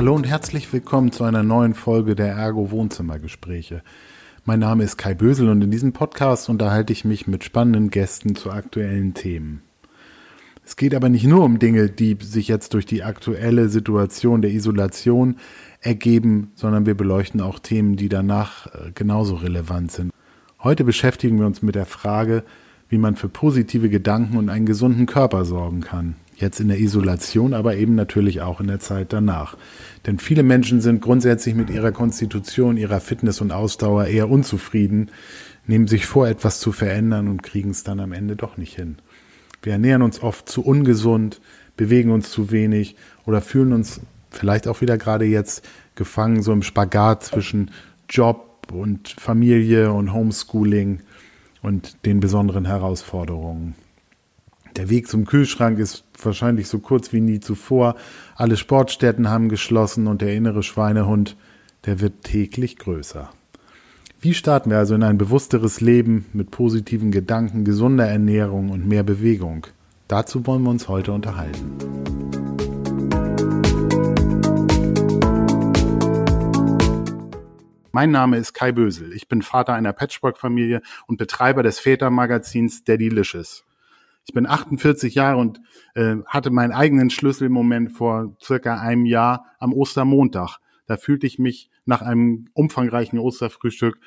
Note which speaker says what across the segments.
Speaker 1: Hallo und herzlich willkommen zu einer neuen Folge der Ergo Wohnzimmergespräche. Mein Name ist Kai Bösel und in diesem Podcast unterhalte ich mich mit spannenden Gästen zu aktuellen Themen. Es geht aber nicht nur um Dinge, die sich jetzt durch die aktuelle Situation der Isolation ergeben, sondern wir beleuchten auch Themen, die danach äh, genauso relevant sind. Heute beschäftigen wir uns mit der Frage, wie man für positive Gedanken und einen gesunden Körper sorgen kann. Jetzt in der Isolation, aber eben natürlich auch in der Zeit danach. Denn viele Menschen sind grundsätzlich mit ihrer Konstitution, ihrer Fitness und Ausdauer eher unzufrieden, nehmen sich vor, etwas zu verändern und kriegen es dann am Ende doch nicht hin. Wir ernähren uns oft zu ungesund, bewegen uns zu wenig oder fühlen uns vielleicht auch wieder gerade jetzt gefangen, so im Spagat zwischen Job und Familie und Homeschooling und den besonderen Herausforderungen. Der Weg zum Kühlschrank ist wahrscheinlich so kurz wie nie zuvor. Alle Sportstätten haben geschlossen und der innere Schweinehund, der wird täglich größer. Wie starten wir also in ein bewussteres Leben mit positiven Gedanken, gesunder Ernährung und mehr Bewegung? Dazu wollen wir uns heute unterhalten. Mein Name ist Kai Bösel. Ich bin Vater einer Patchwork-Familie und Betreiber des Vätermagazins Daddylicious. Ich bin 48 Jahre und äh, hatte meinen eigenen Schlüsselmoment vor circa einem Jahr am Ostermontag. Da fühlte ich mich nach einem umfangreichen Osterfrühstück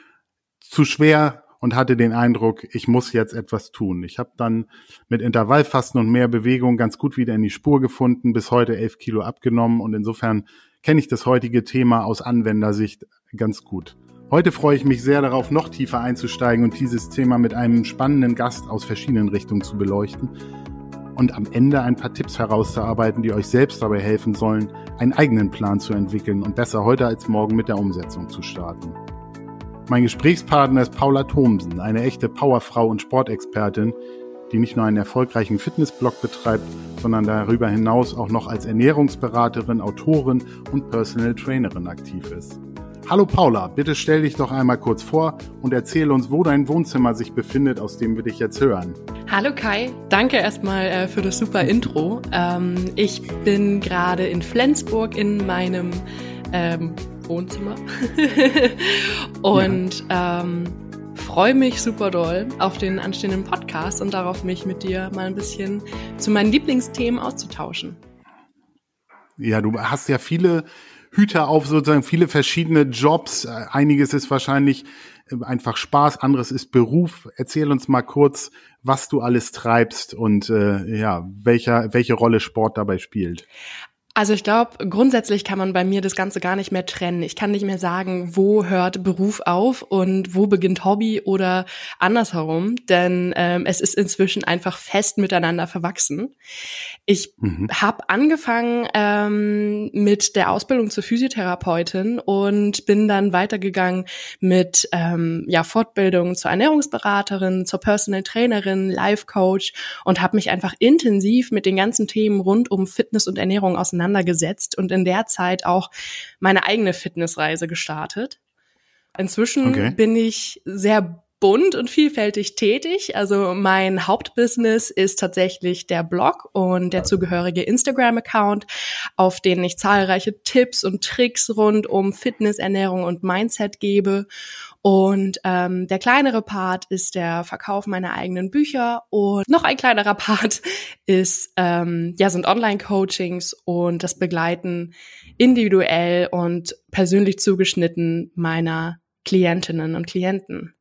Speaker 1: zu schwer und hatte den Eindruck, ich muss jetzt etwas tun. Ich habe dann mit Intervallfasten und mehr Bewegung ganz gut wieder in die Spur gefunden, bis heute elf Kilo abgenommen und insofern kenne ich das heutige Thema aus Anwendersicht ganz gut. Heute freue ich mich sehr darauf, noch tiefer einzusteigen und dieses Thema mit einem spannenden Gast aus verschiedenen Richtungen zu beleuchten und am Ende ein paar Tipps herauszuarbeiten, die euch selbst dabei helfen sollen, einen eigenen Plan zu entwickeln und besser heute als morgen mit der Umsetzung zu starten. Mein Gesprächspartner ist Paula Thomsen, eine echte Powerfrau und Sportexpertin, die nicht nur einen erfolgreichen Fitnessblog betreibt, sondern darüber hinaus auch noch als Ernährungsberaterin, Autorin und Personal Trainerin aktiv ist. Hallo Paula, bitte stell dich doch einmal kurz vor und erzähl uns, wo dein Wohnzimmer sich befindet, aus dem wir dich jetzt hören.
Speaker 2: Hallo Kai, danke erstmal äh, für das super Intro. Ähm, ich bin gerade in Flensburg in meinem ähm, Wohnzimmer und ja. ähm, freue mich super doll auf den anstehenden Podcast und darauf, mich mit dir mal ein bisschen zu meinen Lieblingsthemen auszutauschen.
Speaker 1: Ja, du hast ja viele Hüter auf, sozusagen viele verschiedene Jobs. Einiges ist wahrscheinlich äh, einfach Spaß, anderes ist Beruf. Erzähl uns mal kurz, was du alles treibst und äh, ja, welcher, welche Rolle Sport dabei spielt.
Speaker 2: Also ich glaube, grundsätzlich kann man bei mir das Ganze gar nicht mehr trennen. Ich kann nicht mehr sagen, wo hört Beruf auf und wo beginnt Hobby oder andersherum, denn ähm, es ist inzwischen einfach fest miteinander verwachsen. Ich mhm. habe angefangen ähm, mit der Ausbildung zur Physiotherapeutin und bin dann weitergegangen mit ähm, ja, Fortbildung zur Ernährungsberaterin, zur Personal Trainerin, Life Coach und habe mich einfach intensiv mit den ganzen Themen rund um Fitness und Ernährung auseinandergesetzt auseinandergesetzt und in der Zeit auch meine eigene Fitnessreise gestartet. Inzwischen okay. bin ich sehr bunt und vielfältig tätig. Also mein Hauptbusiness ist tatsächlich der Blog und der zugehörige Instagram-Account, auf den ich zahlreiche Tipps und Tricks rund um Fitness, Ernährung und Mindset gebe. Und ähm, der kleinere Part ist der Verkauf meiner eigenen Bücher und noch ein kleinerer Part ist ähm, ja sind Online-Coachings und das Begleiten individuell und persönlich zugeschnitten meiner Klientinnen und Klienten.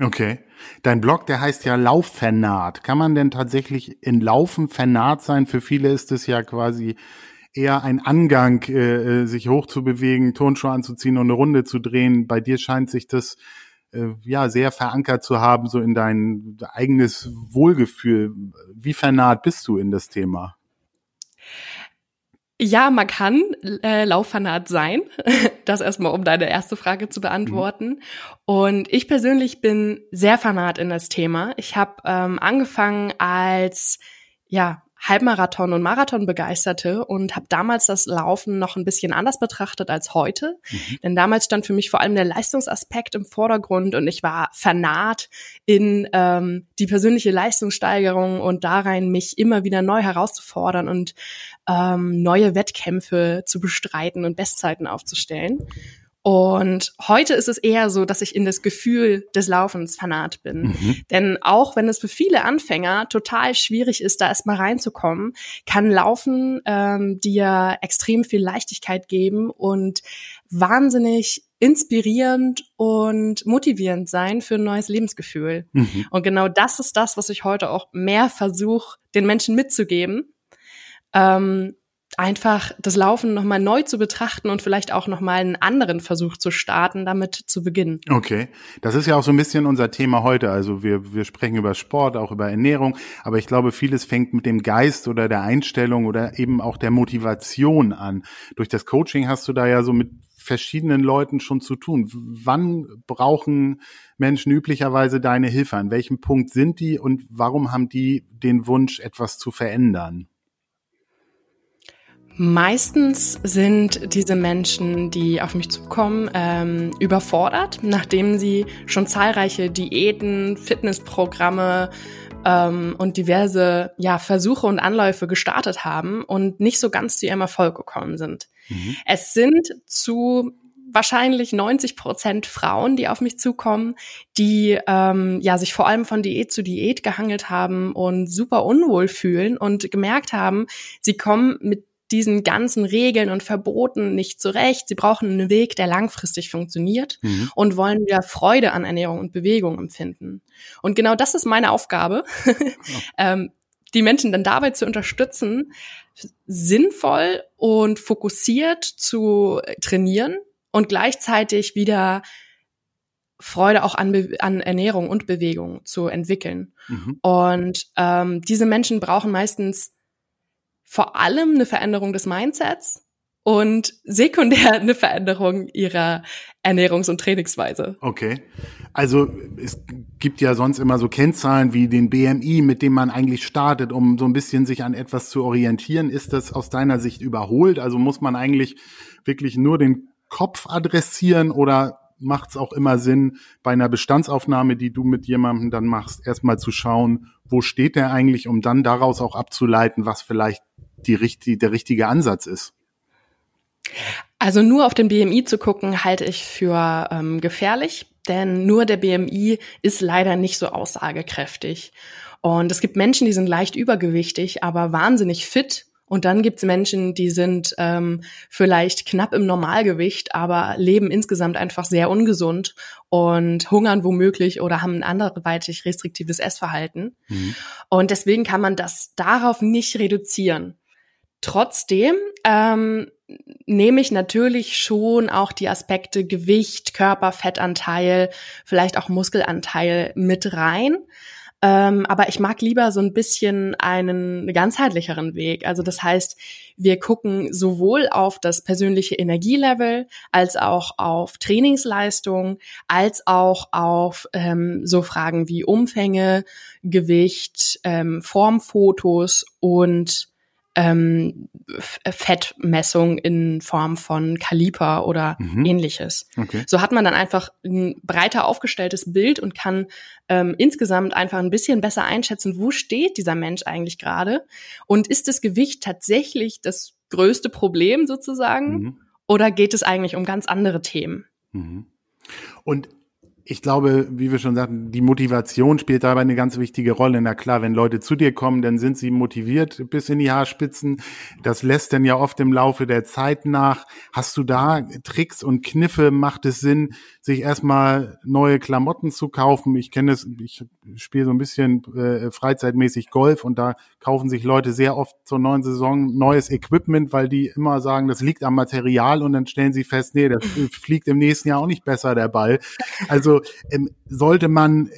Speaker 1: Okay. Dein Blog, der heißt ja Laufvernat. Kann man denn tatsächlich in Laufen vernarrt sein? Für viele ist es ja quasi eher ein Angang, äh, äh, sich hochzubewegen, Turnschuhe anzuziehen und eine Runde zu drehen. Bei dir scheint sich das äh, ja sehr verankert zu haben, so in dein eigenes Wohlgefühl. Wie vernaht bist du in das Thema?
Speaker 2: Ja, man kann äh, Lauffanat sein. Das erstmal, um deine erste Frage zu beantworten. Mhm. Und ich persönlich bin sehr fanat in das Thema. Ich habe ähm, angefangen als ja Halbmarathon und Marathon begeisterte und habe damals das Laufen noch ein bisschen anders betrachtet als heute. Mhm. Denn damals stand für mich vor allem der Leistungsaspekt im Vordergrund und ich war vernaht in ähm, die persönliche Leistungssteigerung und darein, mich immer wieder neu herauszufordern und ähm, neue Wettkämpfe zu bestreiten und Bestzeiten aufzustellen. Und heute ist es eher so, dass ich in das Gefühl des Laufens fanat bin. Mhm. Denn auch wenn es für viele Anfänger total schwierig ist, da erstmal reinzukommen, kann Laufen ähm, dir extrem viel Leichtigkeit geben und wahnsinnig inspirierend und motivierend sein für ein neues Lebensgefühl. Mhm. Und genau das ist das, was ich heute auch mehr versuche, den Menschen mitzugeben. Ähm, einfach das Laufen nochmal neu zu betrachten und vielleicht auch nochmal einen anderen Versuch zu starten, damit zu beginnen.
Speaker 1: Okay, das ist ja auch so ein bisschen unser Thema heute. Also wir, wir sprechen über Sport, auch über Ernährung, aber ich glaube, vieles fängt mit dem Geist oder der Einstellung oder eben auch der Motivation an. Durch das Coaching hast du da ja so mit verschiedenen Leuten schon zu tun. Wann brauchen Menschen üblicherweise deine Hilfe? An welchem Punkt sind die und warum haben die den Wunsch, etwas zu verändern?
Speaker 2: Meistens sind diese Menschen, die auf mich zukommen, ähm, überfordert, nachdem sie schon zahlreiche Diäten, Fitnessprogramme ähm, und diverse ja, Versuche und Anläufe gestartet haben und nicht so ganz zu ihrem Erfolg gekommen sind. Mhm. Es sind zu wahrscheinlich 90 Prozent Frauen, die auf mich zukommen, die ähm, ja sich vor allem von Diät zu Diät gehangelt haben und super unwohl fühlen und gemerkt haben, sie kommen mit diesen ganzen Regeln und Verboten nicht zurecht. Sie brauchen einen Weg, der langfristig funktioniert mhm. und wollen wieder Freude an Ernährung und Bewegung empfinden. Und genau das ist meine Aufgabe, oh. ähm, die Menschen dann dabei zu unterstützen, sinnvoll und fokussiert zu trainieren und gleichzeitig wieder Freude auch an, Be an Ernährung und Bewegung zu entwickeln. Mhm. Und ähm, diese Menschen brauchen meistens vor allem eine Veränderung des Mindsets und sekundär eine Veränderung ihrer Ernährungs- und Trainingsweise.
Speaker 1: Okay. Also es gibt ja sonst immer so Kennzahlen wie den BMI, mit dem man eigentlich startet, um so ein bisschen sich an etwas zu orientieren. Ist das aus deiner Sicht überholt? Also muss man eigentlich wirklich nur den Kopf adressieren oder macht es auch immer Sinn, bei einer Bestandsaufnahme, die du mit jemandem dann machst, erstmal zu schauen, wo steht der eigentlich, um dann daraus auch abzuleiten, was vielleicht die, richtig, der richtige Ansatz ist?
Speaker 2: Also nur auf den BMI zu gucken, halte ich für ähm, gefährlich, denn nur der BMI ist leider nicht so aussagekräftig. Und es gibt Menschen, die sind leicht übergewichtig, aber wahnsinnig fit. Und dann gibt es Menschen, die sind ähm, vielleicht knapp im Normalgewicht, aber leben insgesamt einfach sehr ungesund und hungern womöglich oder haben ein anderweitig restriktives Essverhalten. Mhm. Und deswegen kann man das darauf nicht reduzieren. Trotzdem ähm, nehme ich natürlich schon auch die Aspekte Gewicht, Körperfettanteil, vielleicht auch Muskelanteil mit rein. Ähm, aber ich mag lieber so ein bisschen einen ganzheitlicheren Weg. Also das heißt, wir gucken sowohl auf das persönliche Energielevel als auch auf Trainingsleistung, als auch auf ähm, so Fragen wie Umfänge, Gewicht, ähm, Formfotos und ähm, Fettmessung in Form von Kaliper oder mhm. ähnliches. Okay. So hat man dann einfach ein breiter aufgestelltes Bild und kann ähm, insgesamt einfach ein bisschen besser einschätzen, wo steht dieser Mensch eigentlich gerade und ist das Gewicht tatsächlich das größte Problem sozusagen mhm. oder geht es eigentlich um ganz andere Themen?
Speaker 1: Mhm. Und ich glaube, wie wir schon sagten, die Motivation spielt dabei eine ganz wichtige Rolle. Na klar, wenn Leute zu dir kommen, dann sind sie motiviert bis in die Haarspitzen. Das lässt dann ja oft im Laufe der Zeit nach. Hast du da Tricks und Kniffe? Macht es Sinn, sich erstmal neue Klamotten zu kaufen? Ich kenne es, ich spiele so ein bisschen äh, freizeitmäßig Golf und da kaufen sich Leute sehr oft zur neuen Saison neues Equipment, weil die immer sagen, das liegt am Material und dann stellen sie fest, nee, das fliegt im nächsten Jahr auch nicht besser, der Ball. Also ähm, sollte man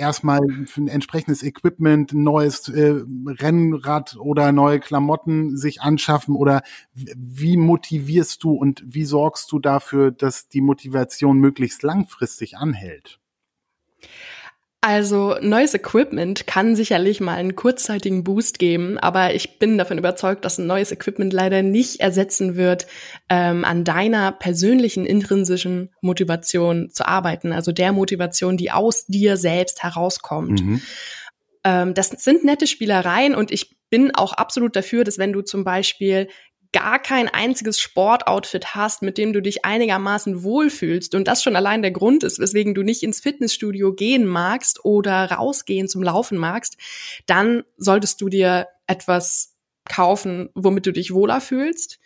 Speaker 1: erstmal für ein entsprechendes Equipment, neues äh, Rennrad oder neue Klamotten sich anschaffen oder wie motivierst du und wie sorgst du dafür, dass die Motivation möglichst langfristig anhält?
Speaker 2: Also neues Equipment kann sicherlich mal einen kurzzeitigen Boost geben, aber ich bin davon überzeugt, dass ein neues Equipment leider nicht ersetzen wird, ähm, an deiner persönlichen intrinsischen Motivation zu arbeiten, also der Motivation, die aus dir selbst herauskommt. Mhm. Ähm, das sind nette Spielereien und ich bin auch absolut dafür, dass wenn du zum Beispiel gar kein einziges Sportoutfit hast, mit dem du dich einigermaßen wohlfühlst und das schon allein der Grund ist, weswegen du nicht ins Fitnessstudio gehen magst oder rausgehen zum Laufen magst, dann solltest du dir etwas kaufen, womit du dich wohler fühlst.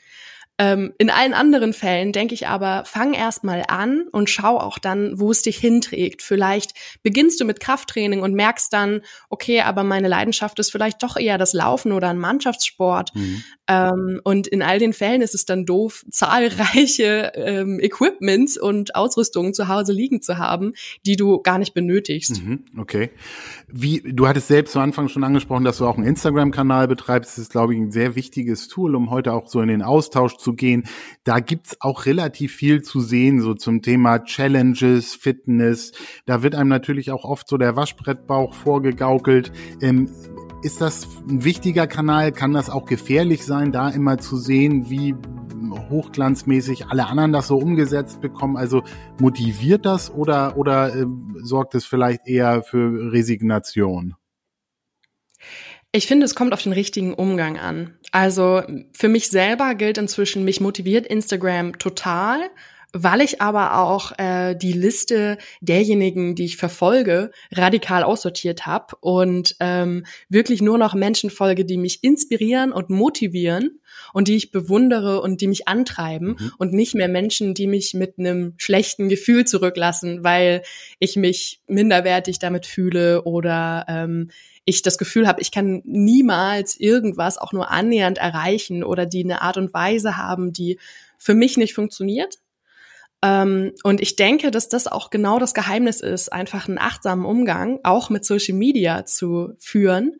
Speaker 2: Ähm, in allen anderen Fällen denke ich aber, fang erst mal an und schau auch dann, wo es dich hinträgt. Vielleicht beginnst du mit Krafttraining und merkst dann, okay, aber meine Leidenschaft ist vielleicht doch eher das Laufen oder ein Mannschaftssport. Mhm. Ähm, und in all den Fällen ist es dann doof, zahlreiche ähm, Equipments und Ausrüstungen zu Hause liegen zu haben, die du gar nicht benötigst.
Speaker 1: Mhm, okay. Wie, du hattest selbst zu Anfang schon angesprochen, dass du auch einen Instagram-Kanal betreibst. Das ist, glaube ich, ein sehr wichtiges Tool, um heute auch so in den Austausch zu gehen. Da gibt's auch relativ viel zu sehen, so zum Thema Challenges, Fitness. Da wird einem natürlich auch oft so der Waschbrettbauch vorgegaukelt. Ähm, ist das ein wichtiger Kanal? Kann das auch gefährlich sein, da immer zu sehen, wie hochglanzmäßig alle anderen das so umgesetzt bekommen? Also motiviert das oder, oder äh, sorgt es vielleicht eher für Resignation?
Speaker 2: Ich finde, es kommt auf den richtigen Umgang an. Also für mich selber gilt inzwischen, mich motiviert Instagram total weil ich aber auch äh, die Liste derjenigen, die ich verfolge, radikal aussortiert habe und ähm, wirklich nur noch Menschen folge, die mich inspirieren und motivieren und die ich bewundere und die mich antreiben mhm. und nicht mehr Menschen, die mich mit einem schlechten Gefühl zurücklassen, weil ich mich minderwertig damit fühle oder ähm, ich das Gefühl habe, ich kann niemals irgendwas auch nur annähernd erreichen oder die eine Art und Weise haben, die für mich nicht funktioniert und ich denke, dass das auch genau das Geheimnis ist, einfach einen achtsamen Umgang auch mit Social Media zu führen.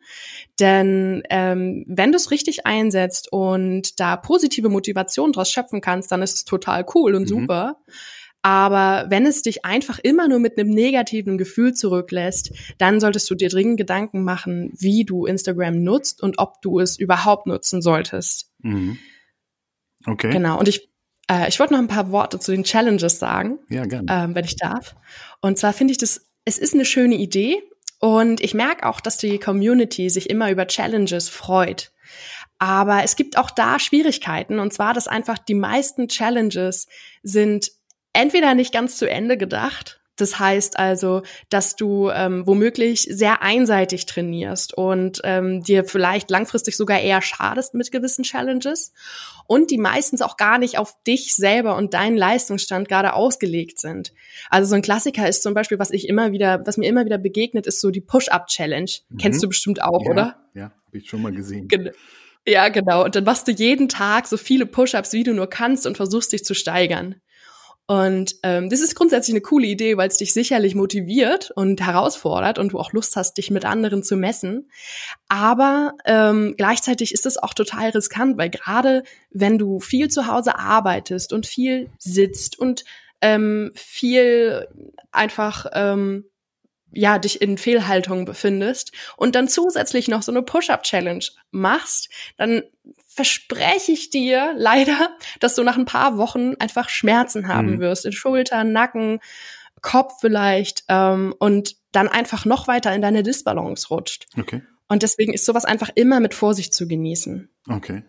Speaker 2: Denn ähm, wenn du es richtig einsetzt und da positive Motivation draus schöpfen kannst, dann ist es total cool und mhm. super. Aber wenn es dich einfach immer nur mit einem negativen Gefühl zurücklässt, dann solltest du dir dringend Gedanken machen, wie du Instagram nutzt und ob du es überhaupt nutzen solltest. Mhm. Okay. Genau. Und ich äh, ich wollte noch ein paar Worte zu den Challenges sagen, ja, gerne. Ähm, wenn ich darf. Und zwar finde ich das, es ist eine schöne Idee und ich merke auch, dass die Community sich immer über Challenges freut. Aber es gibt auch da Schwierigkeiten und zwar, dass einfach die meisten Challenges sind entweder nicht ganz zu Ende gedacht das heißt also, dass du ähm, womöglich sehr einseitig trainierst und ähm, dir vielleicht langfristig sogar eher schadest mit gewissen Challenges und die meistens auch gar nicht auf dich selber und deinen Leistungsstand gerade ausgelegt sind. Also so ein Klassiker ist zum Beispiel, was ich immer wieder, was mir immer wieder begegnet, ist so die Push-Up-Challenge. Mhm. Kennst du bestimmt auch,
Speaker 1: ja,
Speaker 2: oder?
Speaker 1: Ja, habe ich schon mal gesehen.
Speaker 2: Gen ja, genau. Und dann machst du jeden Tag so viele Push-Ups, wie du nur kannst und versuchst dich zu steigern. Und ähm, das ist grundsätzlich eine coole Idee, weil es dich sicherlich motiviert und herausfordert und du auch Lust hast, dich mit anderen zu messen. Aber ähm, gleichzeitig ist es auch total riskant, weil gerade wenn du viel zu Hause arbeitest und viel sitzt und ähm, viel einfach ähm, ja, dich in Fehlhaltung befindest und dann zusätzlich noch so eine Push-Up-Challenge machst, dann verspreche ich dir leider, dass du nach ein paar Wochen einfach Schmerzen haben mhm. wirst in Schultern, Nacken, Kopf vielleicht ähm, und dann einfach noch weiter in deine Disbalance rutscht. Okay. Und deswegen ist sowas einfach immer mit Vorsicht zu genießen.
Speaker 1: Okay.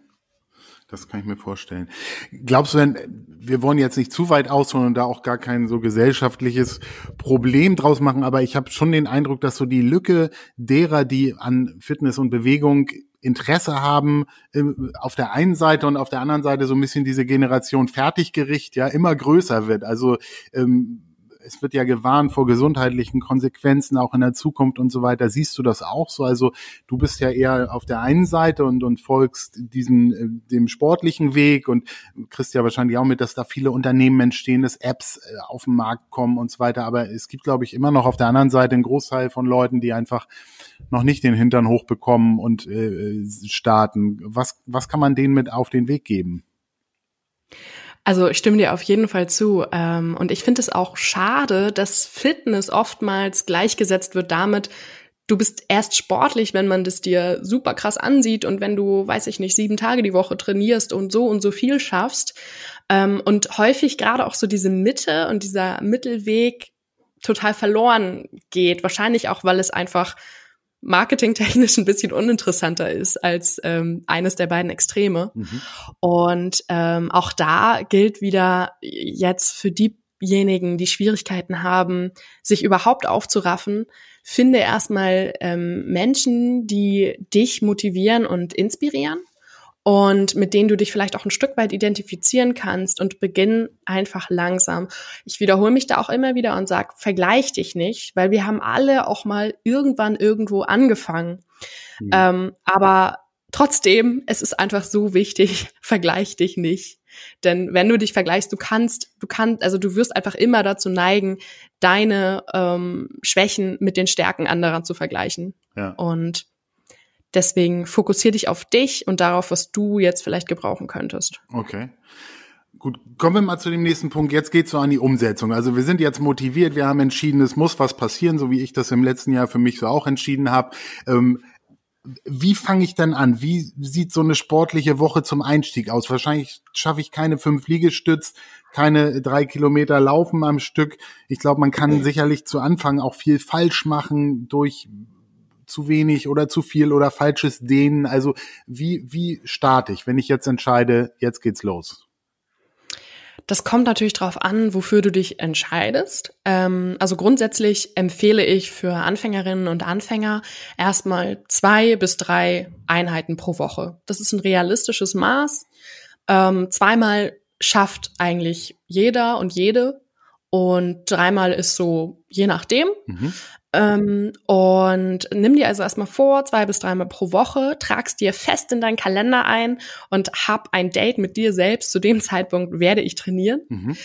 Speaker 1: Das kann ich mir vorstellen. Glaubst du denn, wir wollen jetzt nicht zu weit ausholen und da auch gar kein so gesellschaftliches Problem draus machen, aber ich habe schon den Eindruck, dass so die Lücke derer, die an Fitness und Bewegung Interesse haben, ähm, auf der einen Seite und auf der anderen Seite so ein bisschen diese Generation Fertiggericht ja immer größer wird. Also ähm, es wird ja gewarnt vor gesundheitlichen Konsequenzen auch in der Zukunft und so weiter. Siehst du das auch so? Also du bist ja eher auf der einen Seite und, und folgst diesen, äh, dem sportlichen Weg und kriegst ja wahrscheinlich auch mit, dass da viele Unternehmen entstehen, dass Apps äh, auf den Markt kommen und so weiter. Aber es gibt, glaube ich, immer noch auf der anderen Seite einen Großteil von Leuten, die einfach noch nicht den Hintern hochbekommen und äh, starten. Was, was kann man denen mit auf den Weg geben?
Speaker 2: Also ich stimme dir auf jeden Fall zu. Ähm, und ich finde es auch schade, dass Fitness oftmals gleichgesetzt wird damit, du bist erst sportlich, wenn man das dir super krass ansieht und wenn du, weiß ich nicht, sieben Tage die Woche trainierst und so und so viel schaffst. Ähm, und häufig gerade auch so diese Mitte und dieser Mittelweg total verloren geht. Wahrscheinlich auch, weil es einfach marketingtechnisch ein bisschen uninteressanter ist als ähm, eines der beiden Extreme. Mhm. Und ähm, auch da gilt wieder jetzt für diejenigen, die Schwierigkeiten haben, sich überhaupt aufzuraffen, finde erstmal ähm, Menschen, die dich motivieren und inspirieren und mit denen du dich vielleicht auch ein Stück weit identifizieren kannst und beginn einfach langsam. Ich wiederhole mich da auch immer wieder und sag, vergleich dich nicht, weil wir haben alle auch mal irgendwann irgendwo angefangen. Mhm. Ähm, aber trotzdem, es ist einfach so wichtig, vergleich dich nicht. Denn wenn du dich vergleichst, du kannst, du kannst, also du wirst einfach immer dazu neigen, deine ähm, Schwächen mit den Stärken anderer zu vergleichen. Ja. Und deswegen fokussier dich auf dich und darauf, was du jetzt vielleicht gebrauchen könntest.
Speaker 1: Okay. Gut, kommen wir mal zu dem nächsten Punkt. Jetzt geht's so an die Umsetzung. Also wir sind jetzt motiviert, wir haben entschieden, es muss was passieren, so wie ich das im letzten Jahr für mich so auch entschieden habe. Ähm, wie fange ich dann an? Wie sieht so eine sportliche Woche zum Einstieg aus? Wahrscheinlich schaffe ich keine fünf Liegestütz, keine drei Kilometer Laufen am Stück. Ich glaube, man kann sicherlich zu Anfang auch viel falsch machen durch zu wenig oder zu viel oder falsches Dehnen. Also wie, wie starte ich, wenn ich jetzt entscheide, jetzt geht's los?
Speaker 2: Das kommt natürlich darauf an, wofür du dich entscheidest. Ähm, also grundsätzlich empfehle ich für Anfängerinnen und Anfänger erstmal zwei bis drei Einheiten pro Woche. Das ist ein realistisches Maß. Ähm, zweimal schafft eigentlich jeder und jede und dreimal ist so je nachdem. Mhm. Ähm, und nimm dir also erstmal vor, zwei bis dreimal pro Woche, tragst dir fest in deinen Kalender ein und hab ein Date mit dir selbst. Zu dem Zeitpunkt werde ich trainieren. Mhm.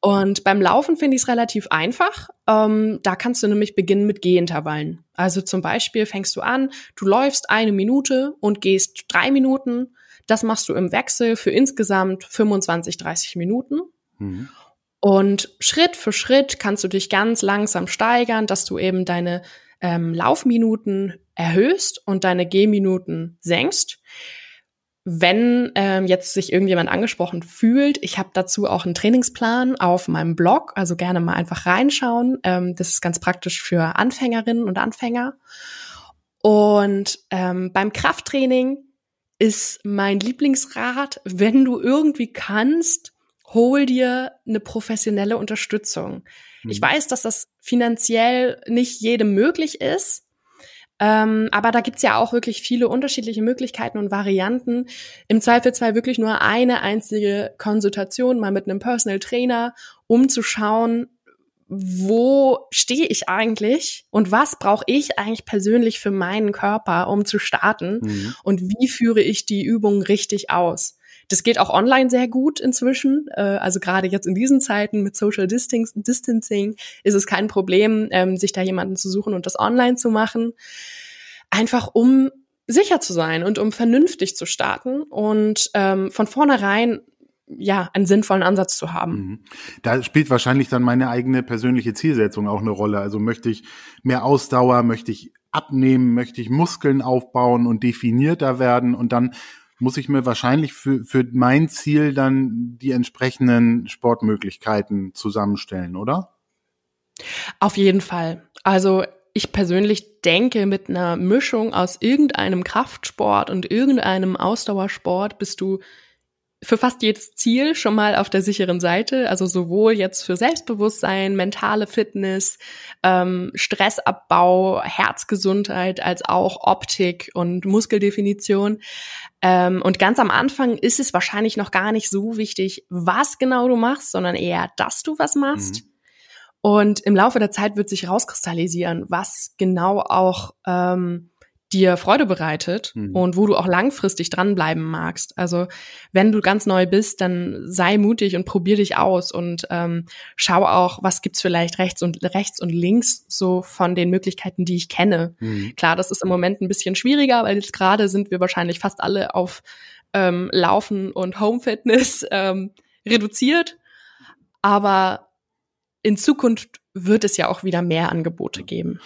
Speaker 2: Und beim Laufen finde ich es relativ einfach. Ähm, da kannst du nämlich beginnen mit Gehintervallen. Also zum Beispiel fängst du an, du läufst eine Minute und gehst drei Minuten. Das machst du im Wechsel für insgesamt 25, 30 Minuten. Mhm. Und Schritt für Schritt kannst du dich ganz langsam steigern, dass du eben deine ähm, Laufminuten erhöhst und deine Gehminuten senkst. Wenn ähm, jetzt sich irgendjemand angesprochen fühlt, ich habe dazu auch einen Trainingsplan auf meinem Blog, also gerne mal einfach reinschauen. Ähm, das ist ganz praktisch für Anfängerinnen und Anfänger. Und ähm, beim Krafttraining ist mein Lieblingsrat, wenn du irgendwie kannst, hol dir eine professionelle Unterstützung. Mhm. Ich weiß, dass das finanziell nicht jedem möglich ist. Ähm, aber da gibt's ja auch wirklich viele unterschiedliche Möglichkeiten und Varianten. Im Zweifelsfall wirklich nur eine einzige Konsultation mal mit einem Personal Trainer, um zu schauen, wo stehe ich eigentlich und was brauche ich eigentlich persönlich für meinen Körper, um zu starten mhm. und wie führe ich die Übung richtig aus. Das geht auch online sehr gut inzwischen. Äh, also gerade jetzt in diesen Zeiten mit Social Distancing ist es kein Problem, ähm, sich da jemanden zu suchen und das online zu machen. Einfach um sicher zu sein und um vernünftig zu starten und ähm, von vornherein ja, einen sinnvollen Ansatz zu haben. Mhm.
Speaker 1: Da spielt wahrscheinlich dann meine eigene persönliche Zielsetzung auch eine Rolle. Also möchte ich mehr Ausdauer, möchte ich abnehmen, möchte ich Muskeln aufbauen und definierter werden und dann muss ich mir wahrscheinlich für, für mein Ziel dann die entsprechenden Sportmöglichkeiten zusammenstellen, oder?
Speaker 2: Auf jeden Fall. Also ich persönlich denke, mit einer Mischung aus irgendeinem Kraftsport und irgendeinem Ausdauersport bist du für fast jedes Ziel schon mal auf der sicheren Seite. Also sowohl jetzt für Selbstbewusstsein, mentale Fitness, ähm, Stressabbau, Herzgesundheit, als auch Optik und Muskeldefinition. Ähm, und ganz am Anfang ist es wahrscheinlich noch gar nicht so wichtig, was genau du machst, sondern eher, dass du was machst. Mhm. Und im Laufe der Zeit wird sich rauskristallisieren, was genau auch ähm, dir Freude bereitet mhm. und wo du auch langfristig dranbleiben magst. Also wenn du ganz neu bist, dann sei mutig und probier dich aus und ähm, schau auch, was gibt's vielleicht rechts und rechts und links so von den Möglichkeiten, die ich kenne. Mhm. Klar, das ist im Moment ein bisschen schwieriger, weil jetzt gerade sind wir wahrscheinlich fast alle auf ähm, Laufen und Home Fitness ähm, reduziert, aber in Zukunft wird es ja auch wieder mehr Angebote geben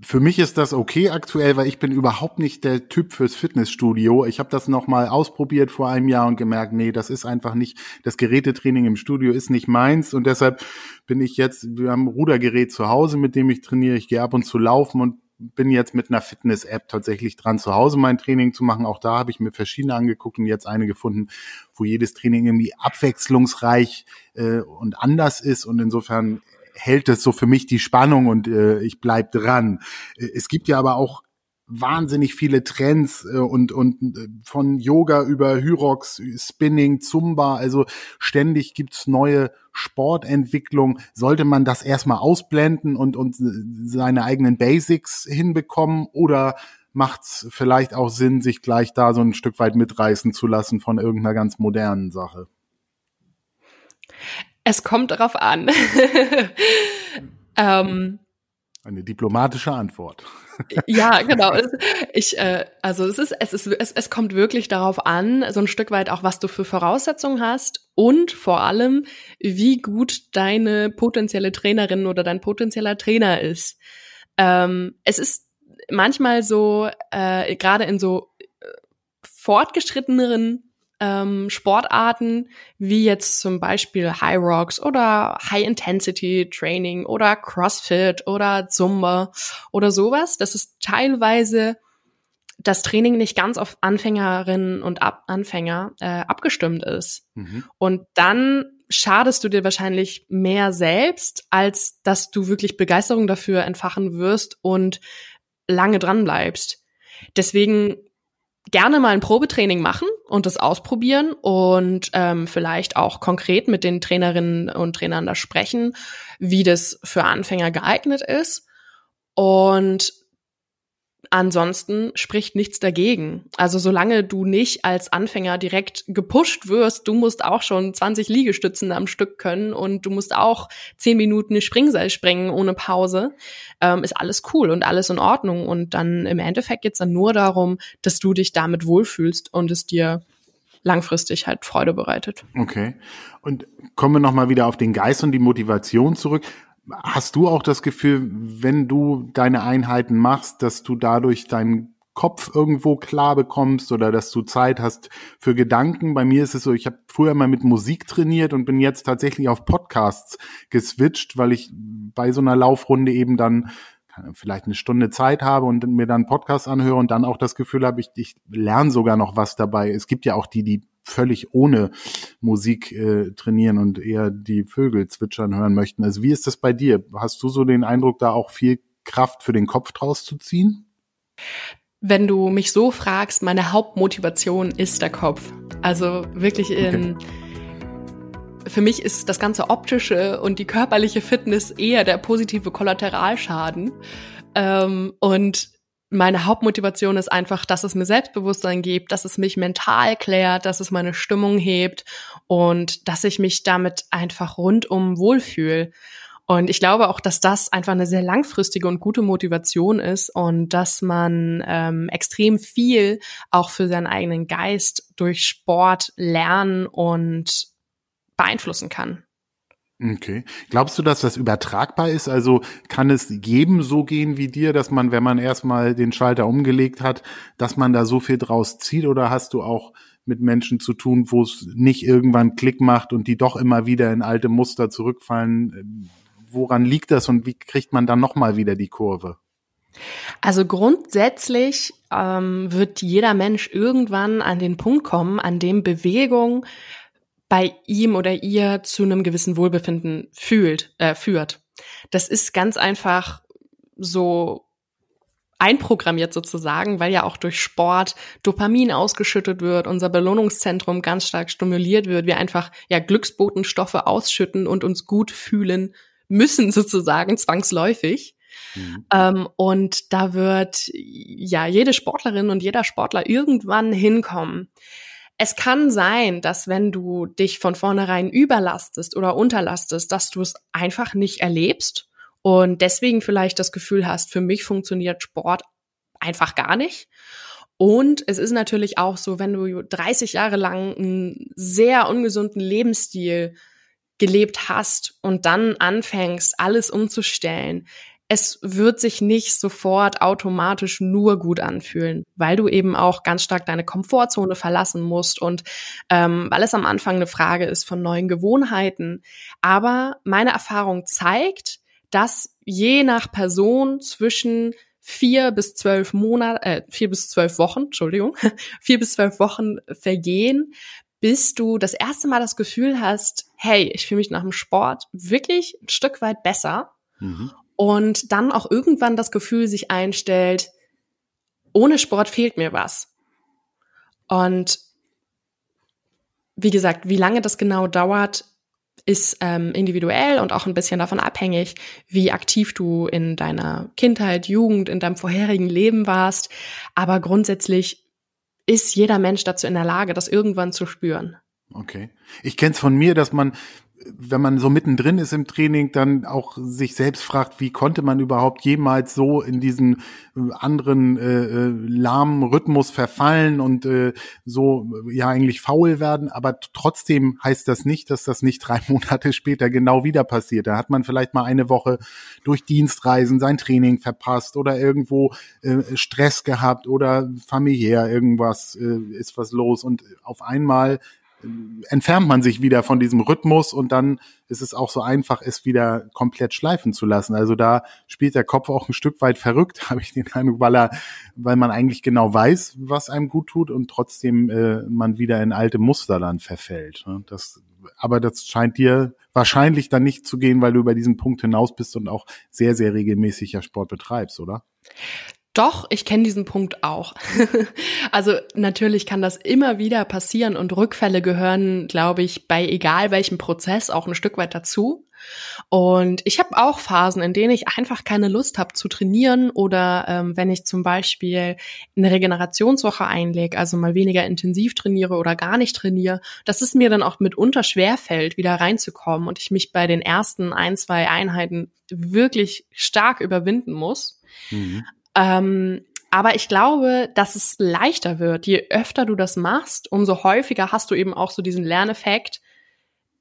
Speaker 1: für mich ist das okay aktuell, weil ich bin überhaupt nicht der Typ fürs Fitnessstudio. Ich habe das noch mal ausprobiert vor einem Jahr und gemerkt, nee, das ist einfach nicht das Gerätetraining im Studio ist nicht meins und deshalb bin ich jetzt wir haben ein Rudergerät zu Hause, mit dem ich trainiere. Ich gehe ab und zu laufen und bin jetzt mit einer Fitness-App tatsächlich dran, zu Hause mein Training zu machen. Auch da habe ich mir verschiedene angeguckt und jetzt eine gefunden, wo jedes Training irgendwie abwechslungsreich äh, und anders ist. Und insofern hält es so für mich die Spannung und äh, ich bleib dran. Äh, es gibt ja aber auch wahnsinnig viele Trends äh, und und äh, von Yoga über Hyrox, Spinning, Zumba, also ständig gibt's neue Sportentwicklung. Sollte man das erstmal ausblenden und und seine eigenen Basics hinbekommen oder macht's vielleicht auch Sinn, sich gleich da so ein Stück weit mitreißen zu lassen von irgendeiner ganz modernen Sache?
Speaker 2: Es kommt darauf an.
Speaker 1: ähm, Eine diplomatische Antwort.
Speaker 2: ja, genau. Ich, äh, also es ist, es ist, es, es kommt wirklich darauf an, so ein Stück weit auch, was du für Voraussetzungen hast und vor allem, wie gut deine potenzielle Trainerin oder dein potenzieller Trainer ist. Ähm, es ist manchmal so, äh, gerade in so äh, fortgeschritteneren ähm, Sportarten wie jetzt zum Beispiel High Rocks oder High Intensity Training oder CrossFit oder Zumba oder sowas. Das ist teilweise das Training nicht ganz auf Anfängerinnen und Ab Anfänger äh, abgestimmt ist. Mhm. Und dann schadest du dir wahrscheinlich mehr selbst, als dass du wirklich Begeisterung dafür entfachen wirst und lange dran bleibst. Deswegen gerne mal ein Probetraining machen und das ausprobieren und ähm, vielleicht auch konkret mit den Trainerinnen und Trainern da sprechen, wie das für Anfänger geeignet ist. Und Ansonsten spricht nichts dagegen. Also solange du nicht als Anfänger direkt gepusht wirst, du musst auch schon 20 Liegestützen am Stück können und du musst auch 10 Minuten eine Springseil springen ohne Pause, ähm, ist alles cool und alles in Ordnung. Und dann im Endeffekt geht's dann nur darum, dass du dich damit wohlfühlst und es dir langfristig halt Freude bereitet.
Speaker 1: Okay. Und kommen wir nochmal wieder auf den Geist und die Motivation zurück. Hast du auch das Gefühl, wenn du deine Einheiten machst, dass du dadurch deinen Kopf irgendwo klar bekommst oder dass du Zeit hast für Gedanken. Bei mir ist es so, ich habe früher mal mit Musik trainiert und bin jetzt tatsächlich auf Podcasts geswitcht, weil ich bei so einer Laufrunde eben dann vielleicht eine Stunde Zeit habe und mir dann Podcasts anhöre und dann auch das Gefühl habe, ich, ich lerne sogar noch was dabei. Es gibt ja auch die, die völlig ohne Musik äh, trainieren und eher die Vögel zwitschern hören möchten. Also wie ist das bei dir? Hast du so den Eindruck, da auch viel Kraft für den Kopf draus zu ziehen?
Speaker 2: Wenn du mich so fragst, meine Hauptmotivation ist der Kopf. Also wirklich in okay für mich ist das ganze optische und die körperliche Fitness eher der positive Kollateralschaden. Ähm, und meine Hauptmotivation ist einfach, dass es mir Selbstbewusstsein gibt, dass es mich mental klärt, dass es meine Stimmung hebt und dass ich mich damit einfach rundum wohlfühle. Und ich glaube auch, dass das einfach eine sehr langfristige und gute Motivation ist und dass man ähm, extrem viel auch für seinen eigenen Geist durch Sport lernen und beeinflussen kann.
Speaker 1: Okay. Glaubst du, dass das übertragbar ist? Also kann es jedem so gehen wie dir, dass man, wenn man erstmal den Schalter umgelegt hat, dass man da so viel draus zieht? Oder hast du auch mit Menschen zu tun, wo es nicht irgendwann Klick macht und die doch immer wieder in alte Muster zurückfallen? Woran liegt das und wie kriegt man dann nochmal wieder die Kurve?
Speaker 2: Also grundsätzlich ähm, wird jeder Mensch irgendwann an den Punkt kommen, an dem Bewegung bei ihm oder ihr zu einem gewissen Wohlbefinden fühlt, äh, führt. Das ist ganz einfach so einprogrammiert sozusagen, weil ja auch durch Sport Dopamin ausgeschüttet wird, unser Belohnungszentrum ganz stark stimuliert wird, wir einfach ja Glücksbotenstoffe ausschütten und uns gut fühlen müssen sozusagen zwangsläufig. Mhm. Ähm, und da wird ja jede Sportlerin und jeder Sportler irgendwann hinkommen es kann sein, dass wenn du dich von vornherein überlastest oder unterlastest, dass du es einfach nicht erlebst und deswegen vielleicht das Gefühl hast, für mich funktioniert Sport einfach gar nicht. Und es ist natürlich auch so, wenn du 30 Jahre lang einen sehr ungesunden Lebensstil gelebt hast und dann anfängst, alles umzustellen, es wird sich nicht sofort automatisch nur gut anfühlen, weil du eben auch ganz stark deine Komfortzone verlassen musst und ähm, weil es am Anfang eine Frage ist von neuen Gewohnheiten. Aber meine Erfahrung zeigt, dass je nach Person zwischen vier bis zwölf Monate, äh, vier bis zwölf Wochen, Entschuldigung, vier bis zwölf Wochen vergehen, bis du das erste Mal das Gefühl hast, hey, ich fühle mich nach dem Sport wirklich ein Stück weit besser. Mhm. Und dann auch irgendwann das Gefühl sich einstellt, ohne Sport fehlt mir was. Und wie gesagt, wie lange das genau dauert, ist ähm, individuell und auch ein bisschen davon abhängig, wie aktiv du in deiner Kindheit, Jugend, in deinem vorherigen Leben warst. Aber grundsätzlich ist jeder Mensch dazu in der Lage, das irgendwann zu spüren.
Speaker 1: Okay. Ich kenne es von mir, dass man wenn man so mittendrin ist im Training, dann auch sich selbst fragt, wie konnte man überhaupt jemals so in diesen äh, anderen äh, äh, lahmen Rhythmus verfallen und äh, so ja eigentlich faul werden. Aber trotzdem heißt das nicht, dass das nicht drei Monate später genau wieder passiert. Da hat man vielleicht mal eine Woche durch Dienstreisen sein Training verpasst oder irgendwo äh, Stress gehabt oder familiär irgendwas äh, ist was los und auf einmal entfernt man sich wieder von diesem Rhythmus und dann ist es auch so einfach, es wieder komplett schleifen zu lassen. Also da spielt der Kopf auch ein Stück weit verrückt, habe ich den Eindruck, weil er, weil man eigentlich genau weiß, was einem gut tut und trotzdem äh, man wieder in alte Muster dann verfällt. Ne? Das, aber das scheint dir wahrscheinlich dann nicht zu gehen, weil du über diesen Punkt hinaus bist und auch sehr, sehr regelmäßig ja Sport betreibst, oder?
Speaker 2: Doch, ich kenne diesen Punkt auch. also natürlich kann das immer wieder passieren und Rückfälle gehören, glaube ich, bei egal welchem Prozess auch ein Stück weit dazu. Und ich habe auch Phasen, in denen ich einfach keine Lust habe zu trainieren oder ähm, wenn ich zum Beispiel eine Regenerationswoche einlege, also mal weniger intensiv trainiere oder gar nicht trainiere, dass es mir dann auch mitunter schwerfällt, wieder reinzukommen und ich mich bei den ersten ein, zwei Einheiten wirklich stark überwinden muss. Mhm. Ähm, aber ich glaube, dass es leichter wird. Je öfter du das machst, umso häufiger hast du eben auch so diesen Lerneffekt.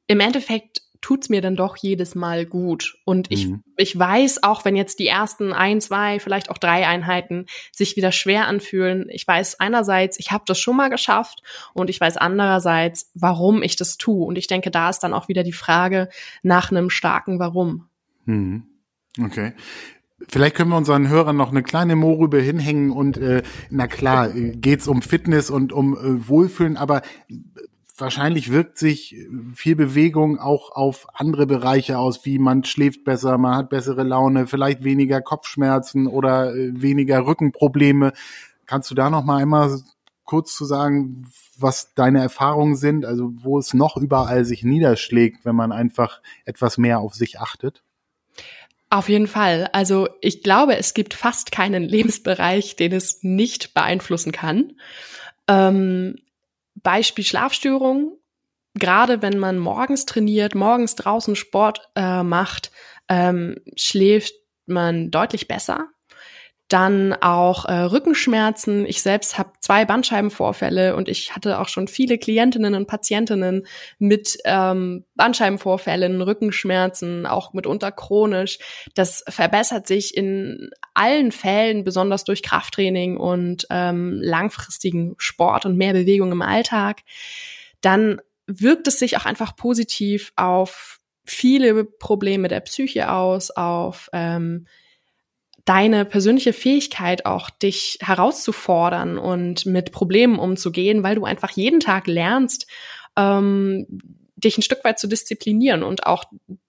Speaker 2: Im Endeffekt tut's mir dann doch jedes Mal gut. Und ich, mhm. ich weiß, auch wenn jetzt die ersten ein, zwei, vielleicht auch drei Einheiten sich wieder schwer anfühlen, ich weiß einerseits, ich habe das schon mal geschafft und ich weiß andererseits, warum ich das tue. Und ich denke, da ist dann auch wieder die Frage nach einem starken Warum.
Speaker 1: Mhm. Okay. Vielleicht können wir unseren Hörern noch eine kleine Mohrrübe hinhängen und äh, na klar, äh, geht's um Fitness und um äh, Wohlfühlen, aber wahrscheinlich wirkt sich viel Bewegung auch auf andere Bereiche aus, wie man schläft besser, man hat bessere Laune, vielleicht weniger Kopfschmerzen oder äh, weniger Rückenprobleme. Kannst du da noch mal einmal kurz zu sagen, was deine Erfahrungen sind, also wo es noch überall sich niederschlägt, wenn man einfach etwas mehr auf sich achtet?
Speaker 2: Auf jeden Fall. Also ich glaube, es gibt fast keinen Lebensbereich, den es nicht beeinflussen kann. Ähm, Beispiel Schlafstörung. Gerade wenn man morgens trainiert, morgens draußen Sport äh, macht, ähm, schläft man deutlich besser. Dann auch äh, Rückenschmerzen. Ich selbst habe zwei Bandscheibenvorfälle und ich hatte auch schon viele Klientinnen und Patientinnen mit ähm, Bandscheibenvorfällen, Rückenschmerzen, auch mitunter chronisch. Das verbessert sich in allen Fällen, besonders durch Krafttraining und ähm, langfristigen Sport und mehr Bewegung im Alltag. Dann wirkt es sich auch einfach positiv auf viele Probleme der Psyche aus, auf ähm, deine persönliche Fähigkeit auch, dich herauszufordern und mit Problemen umzugehen, weil du einfach jeden Tag lernst, ähm, dich ein Stück weit zu disziplinieren und auch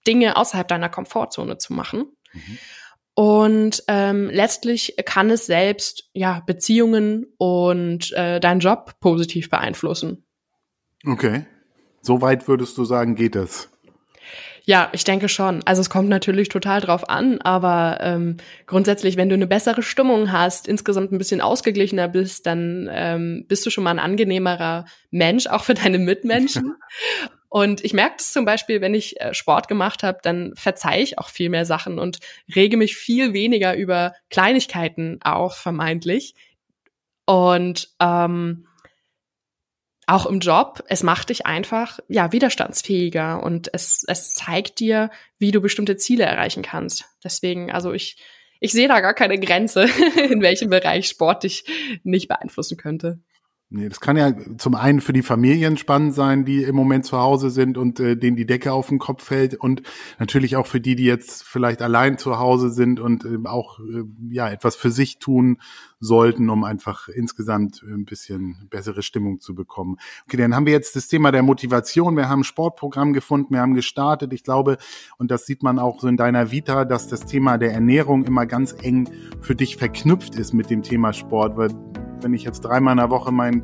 Speaker 2: Dinge außerhalb deiner Komfortzone zu machen. Mhm. Und ähm, letztlich kann es selbst ja Beziehungen und äh, deinen Job positiv beeinflussen.
Speaker 1: Okay. So weit würdest du sagen, geht das?
Speaker 2: Ja, ich denke schon. Also es kommt natürlich total drauf an, aber ähm, grundsätzlich, wenn du eine bessere Stimmung hast, insgesamt ein bisschen ausgeglichener bist, dann ähm, bist du schon mal ein angenehmerer Mensch, auch für deine Mitmenschen. Und ich merke das zum Beispiel, wenn ich äh, Sport gemacht habe, dann verzeihe ich auch viel mehr Sachen und rege mich viel weniger über Kleinigkeiten auf, vermeintlich. Und ähm, auch im Job, es macht dich einfach ja widerstandsfähiger und es, es zeigt dir, wie du bestimmte Ziele erreichen kannst. Deswegen, also ich, ich sehe da gar keine Grenze, in welchem Bereich Sport dich nicht beeinflussen könnte.
Speaker 1: Nee, das kann ja zum einen für die Familien spannend sein, die im Moment zu Hause sind und äh, denen die Decke auf den Kopf fällt und natürlich auch für die, die jetzt vielleicht allein zu Hause sind und äh, auch äh, ja etwas für sich tun sollten, um einfach insgesamt ein bisschen bessere Stimmung zu bekommen. Okay, dann haben wir jetzt das Thema der Motivation. Wir haben ein Sportprogramm gefunden, wir haben gestartet. Ich glaube, und das sieht man auch so in deiner Vita, dass das Thema der Ernährung immer ganz eng für dich verknüpft ist mit dem Thema Sport, weil wenn ich jetzt dreimal in der Woche mein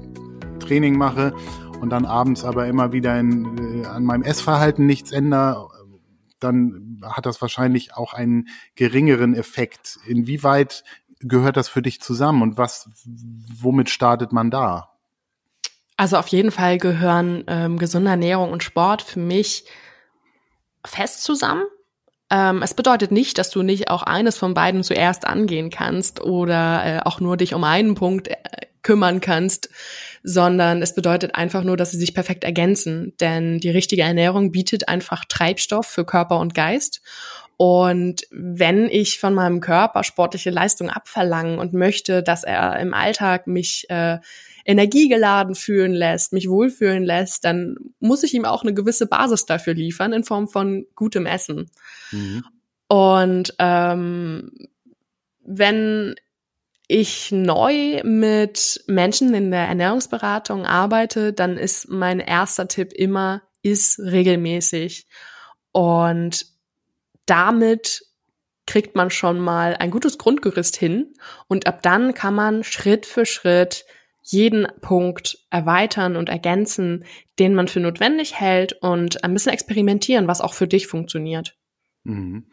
Speaker 1: Training mache und dann abends aber immer wieder in, äh, an meinem Essverhalten nichts ändere, dann hat das wahrscheinlich auch einen geringeren Effekt. Inwieweit gehört das für dich zusammen und was, womit startet man da?
Speaker 2: Also auf jeden Fall gehören ähm, gesunde Ernährung und Sport für mich fest zusammen. Ähm, es bedeutet nicht, dass du nicht auch eines von beiden zuerst angehen kannst oder äh, auch nur dich um einen Punkt äh, kümmern kannst, sondern es bedeutet einfach nur, dass sie sich perfekt ergänzen. Denn die richtige Ernährung bietet einfach Treibstoff für Körper und Geist. Und wenn ich von meinem Körper sportliche Leistung abverlange und möchte, dass er im Alltag mich äh, energiegeladen fühlen lässt, mich wohlfühlen lässt, dann muss ich ihm auch eine gewisse Basis dafür liefern in Form von gutem Essen. Mhm. Und ähm, wenn ich neu mit Menschen in der Ernährungsberatung arbeite, dann ist mein erster Tipp immer, ist regelmäßig. Und damit kriegt man schon mal ein gutes Grundgerüst hin und ab dann kann man Schritt für Schritt jeden Punkt erweitern und ergänzen, den man für notwendig hält und ein bisschen experimentieren, was auch für dich funktioniert. Mhm.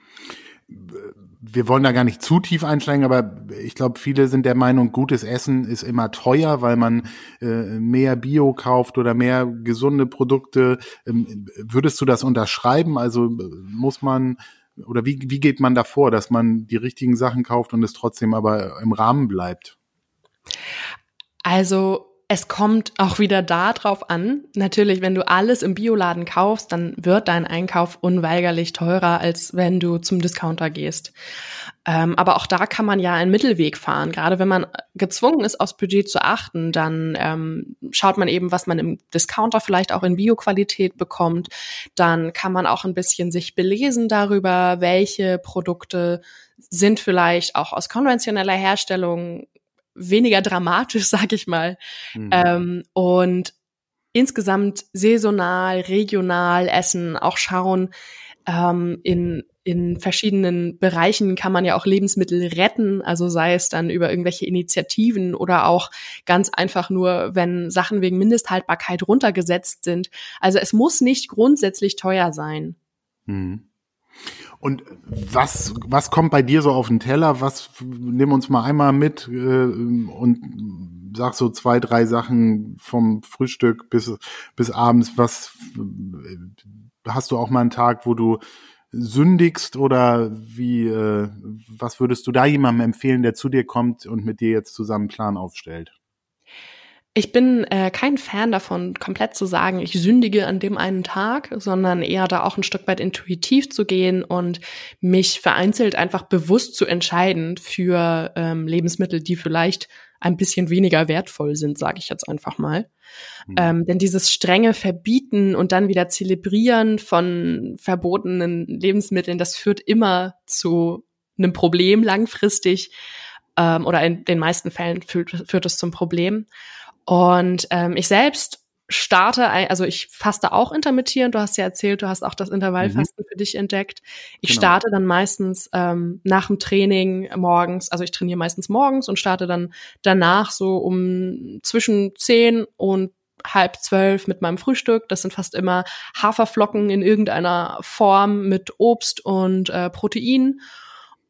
Speaker 1: Wir wollen da gar nicht zu tief einsteigen, aber ich glaube, viele sind der Meinung, gutes Essen ist immer teuer, weil man äh, mehr Bio kauft oder mehr gesunde Produkte. Ähm, würdest du das unterschreiben? Also muss man oder wie, wie geht man davor, dass man die richtigen Sachen kauft und es trotzdem aber im Rahmen bleibt?
Speaker 2: Also es kommt auch wieder da drauf an. Natürlich, wenn du alles im Bioladen kaufst, dann wird dein Einkauf unweigerlich teurer, als wenn du zum Discounter gehst. Ähm, aber auch da kann man ja einen Mittelweg fahren. Gerade wenn man gezwungen ist, aufs Budget zu achten, dann ähm, schaut man eben, was man im Discounter vielleicht auch in Bioqualität bekommt. Dann kann man auch ein bisschen sich belesen darüber, welche Produkte sind vielleicht auch aus konventioneller Herstellung weniger dramatisch, sag ich mal. Mhm. Ähm, und insgesamt saisonal, regional essen, auch schauen, ähm, in, in verschiedenen Bereichen kann man ja auch Lebensmittel retten, also sei es dann über irgendwelche Initiativen oder auch ganz einfach nur, wenn Sachen wegen Mindesthaltbarkeit runtergesetzt sind. Also es muss nicht grundsätzlich teuer sein. Mhm.
Speaker 1: Und was, was kommt bei dir so auf den Teller? Was, nimm uns mal einmal mit äh, und sag so zwei, drei Sachen vom Frühstück bis, bis abends. Was hast du auch mal einen Tag, wo du sündigst oder wie, äh, was würdest du da jemandem empfehlen, der zu dir kommt und mit dir jetzt zusammen einen Plan aufstellt?
Speaker 2: Ich bin äh, kein Fan davon, komplett zu sagen, ich sündige an dem einen Tag, sondern eher da auch ein Stück weit intuitiv zu gehen und mich vereinzelt einfach bewusst zu entscheiden für ähm, Lebensmittel, die vielleicht ein bisschen weniger wertvoll sind, sage ich jetzt einfach mal. Mhm. Ähm, denn dieses strenge Verbieten und dann wieder Zelebrieren von verbotenen Lebensmitteln, das führt immer zu einem Problem langfristig ähm, oder in den meisten Fällen führt, führt es zum Problem. Und ähm, ich selbst starte, also ich faste auch intermittierend. Du hast ja erzählt, du hast auch das Intervallfasten mhm. für dich entdeckt. Ich genau. starte dann meistens ähm, nach dem Training morgens, also ich trainiere meistens morgens und starte dann danach so um zwischen zehn und halb zwölf mit meinem Frühstück. Das sind fast immer Haferflocken in irgendeiner Form mit Obst und äh, Protein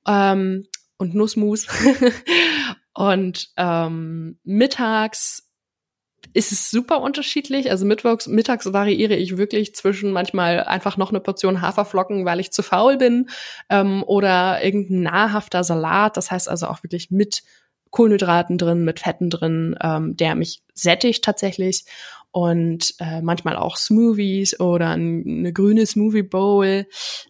Speaker 2: ähm, und Nussmus. und ähm, mittags ist es super unterschiedlich. Also mittwochs, mittags variiere ich wirklich zwischen manchmal einfach noch eine Portion Haferflocken, weil ich zu faul bin, ähm, oder irgendein nahrhafter Salat. Das heißt also auch wirklich mit Kohlenhydraten drin, mit Fetten drin, ähm, der mich sättigt tatsächlich und äh, manchmal auch Smoothies oder eine grüne Smoothie Bowl,